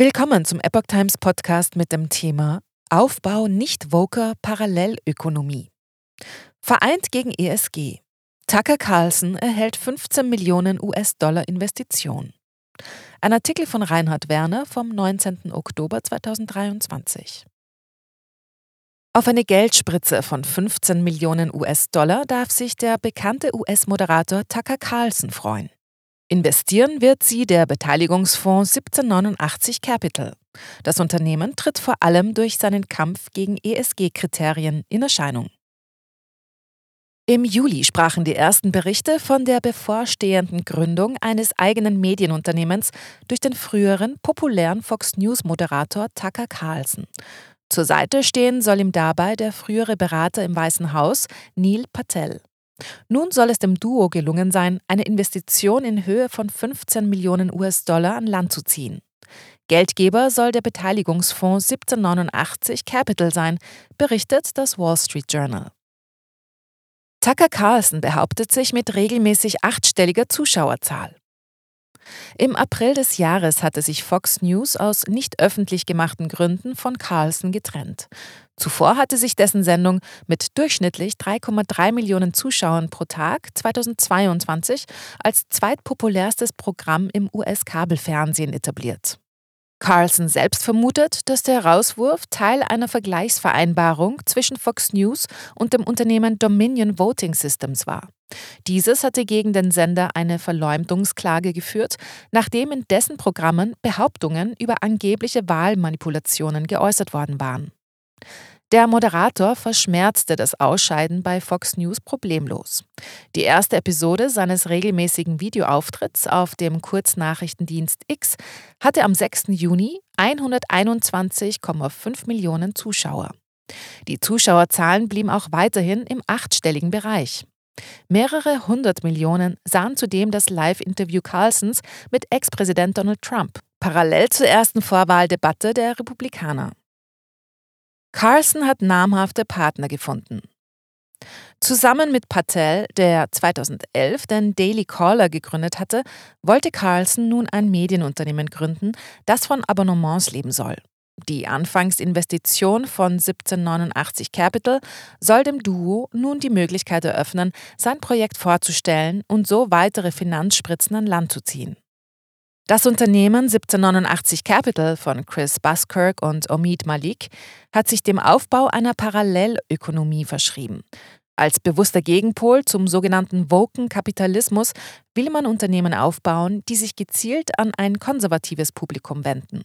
Willkommen zum Epoch Times Podcast mit dem Thema Aufbau nicht-woker Parallelökonomie. Vereint gegen ESG. Tucker Carlson erhält 15 Millionen US-Dollar Investition. Ein Artikel von Reinhard Werner vom 19. Oktober 2023. Auf eine Geldspritze von 15 Millionen US-Dollar darf sich der bekannte US-Moderator Tucker Carlson freuen. Investieren wird sie der Beteiligungsfonds 1789 Capital. Das Unternehmen tritt vor allem durch seinen Kampf gegen ESG-Kriterien in Erscheinung. Im Juli sprachen die ersten Berichte von der bevorstehenden Gründung eines eigenen Medienunternehmens durch den früheren populären Fox News-Moderator Tucker Carlson. Zur Seite stehen soll ihm dabei der frühere Berater im Weißen Haus, Neil Patel. Nun soll es dem Duo gelungen sein, eine Investition in Höhe von 15 Millionen US-Dollar an Land zu ziehen. Geldgeber soll der Beteiligungsfonds 1789 Capital sein, berichtet das Wall Street Journal. Tucker Carlson behauptet sich mit regelmäßig achtstelliger Zuschauerzahl. Im April des Jahres hatte sich Fox News aus nicht öffentlich gemachten Gründen von Carlson getrennt. Zuvor hatte sich dessen Sendung mit durchschnittlich 3,3 Millionen Zuschauern pro Tag 2022 als zweitpopulärstes Programm im US-Kabelfernsehen etabliert. Carlson selbst vermutet, dass der Rauswurf Teil einer Vergleichsvereinbarung zwischen Fox News und dem Unternehmen Dominion Voting Systems war. Dieses hatte gegen den Sender eine Verleumdungsklage geführt, nachdem in dessen Programmen Behauptungen über angebliche Wahlmanipulationen geäußert worden waren. Der Moderator verschmerzte das Ausscheiden bei Fox News problemlos. Die erste Episode seines regelmäßigen Videoauftritts auf dem Kurznachrichtendienst X hatte am 6. Juni 121,5 Millionen Zuschauer. Die Zuschauerzahlen blieben auch weiterhin im achtstelligen Bereich. Mehrere hundert Millionen sahen zudem das Live-Interview Carlsons mit Ex-Präsident Donald Trump, parallel zur ersten Vorwahldebatte der Republikaner. Carlson hat namhafte Partner gefunden. Zusammen mit Patel, der 2011 den Daily Caller gegründet hatte, wollte Carlson nun ein Medienunternehmen gründen, das von Abonnements leben soll. Die Anfangsinvestition von 1789 Capital soll dem Duo nun die Möglichkeit eröffnen, sein Projekt vorzustellen und so weitere Finanzspritzen an Land zu ziehen. Das Unternehmen 1789 Capital von Chris Buskirk und Omid Malik hat sich dem Aufbau einer Parallelökonomie verschrieben. Als bewusster Gegenpol zum sogenannten Woken Kapitalismus will man Unternehmen aufbauen, die sich gezielt an ein konservatives Publikum wenden.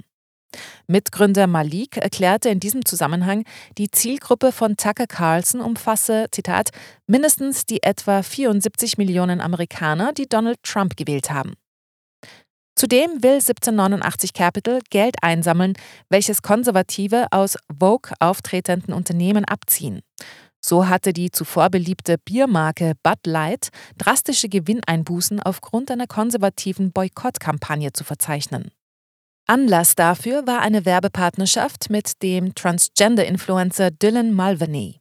Mitgründer Malik erklärte in diesem Zusammenhang, die Zielgruppe von Tucker Carlson umfasse, Zitat, mindestens die etwa 74 Millionen Amerikaner, die Donald Trump gewählt haben. Zudem will 1789 Capital Geld einsammeln, welches Konservative aus Vogue auftretenden Unternehmen abziehen. So hatte die zuvor beliebte Biermarke Bud Light drastische Gewinneinbußen aufgrund einer konservativen Boykottkampagne zu verzeichnen. Anlass dafür war eine Werbepartnerschaft mit dem Transgender-Influencer Dylan Mulvaney.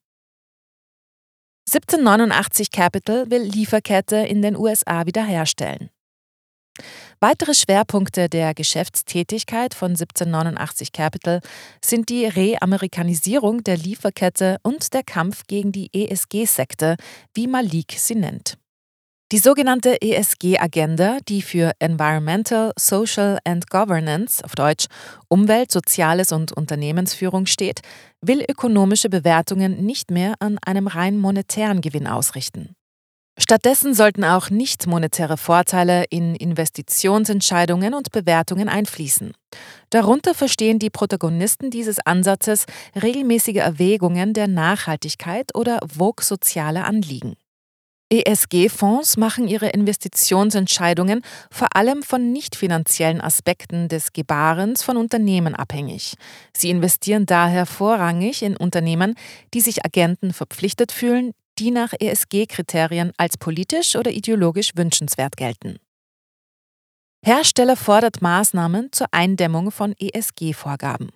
1789 Capital will Lieferkette in den USA wiederherstellen. Weitere Schwerpunkte der Geschäftstätigkeit von 1789 Capital sind die Reamerikanisierung der Lieferkette und der Kampf gegen die ESG-Sekte, wie Malik sie nennt. Die sogenannte ESG-Agenda, die für Environmental, Social and Governance auf Deutsch Umwelt, Soziales und Unternehmensführung steht, will ökonomische Bewertungen nicht mehr an einem rein monetären Gewinn ausrichten. Stattdessen sollten auch nicht monetäre Vorteile in Investitionsentscheidungen und Bewertungen einfließen. Darunter verstehen die Protagonisten dieses Ansatzes regelmäßige Erwägungen der Nachhaltigkeit oder Vogue soziale Anliegen. ESG-Fonds machen ihre Investitionsentscheidungen vor allem von nicht finanziellen Aspekten des Gebarens von Unternehmen abhängig. Sie investieren daher vorrangig in Unternehmen, die sich Agenten verpflichtet fühlen, die nach ESG-Kriterien als politisch oder ideologisch wünschenswert gelten. Hersteller fordert Maßnahmen zur Eindämmung von ESG-Vorgaben.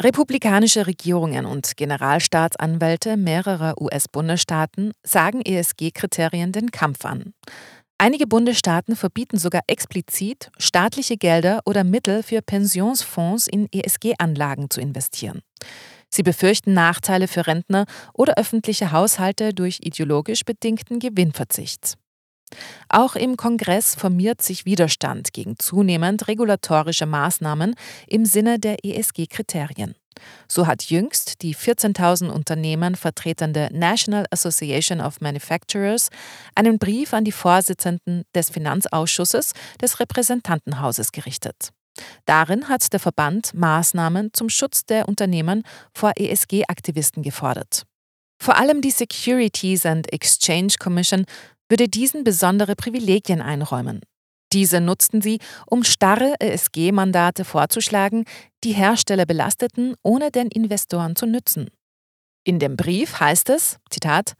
Republikanische Regierungen und Generalstaatsanwälte mehrerer US-Bundesstaaten sagen ESG-Kriterien den Kampf an. Einige Bundesstaaten verbieten sogar explizit, staatliche Gelder oder Mittel für Pensionsfonds in ESG-Anlagen zu investieren. Sie befürchten Nachteile für Rentner oder öffentliche Haushalte durch ideologisch bedingten Gewinnverzicht. Auch im Kongress formiert sich Widerstand gegen zunehmend regulatorische Maßnahmen im Sinne der ESG-Kriterien. So hat jüngst die 14.000 Unternehmen vertretende National Association of Manufacturers einen Brief an die Vorsitzenden des Finanzausschusses des Repräsentantenhauses gerichtet. Darin hat der Verband Maßnahmen zum Schutz der Unternehmen vor ESG-Aktivisten gefordert. Vor allem die Securities and Exchange Commission würde diesen besondere Privilegien einräumen. Diese nutzten sie, um starre ESG-Mandate vorzuschlagen, die Hersteller belasteten, ohne den Investoren zu nützen. In dem Brief heißt es, Zitat,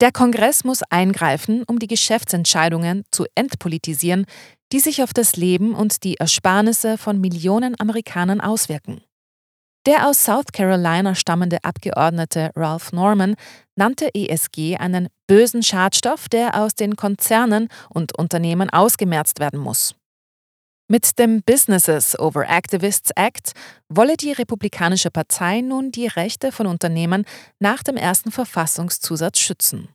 der Kongress muss eingreifen, um die Geschäftsentscheidungen zu entpolitisieren, die sich auf das Leben und die Ersparnisse von Millionen Amerikanern auswirken. Der aus South Carolina stammende Abgeordnete Ralph Norman nannte ESG einen bösen Schadstoff, der aus den Konzernen und Unternehmen ausgemerzt werden muss. Mit dem Businesses Over Activists Act wolle die Republikanische Partei nun die Rechte von Unternehmen nach dem ersten Verfassungszusatz schützen.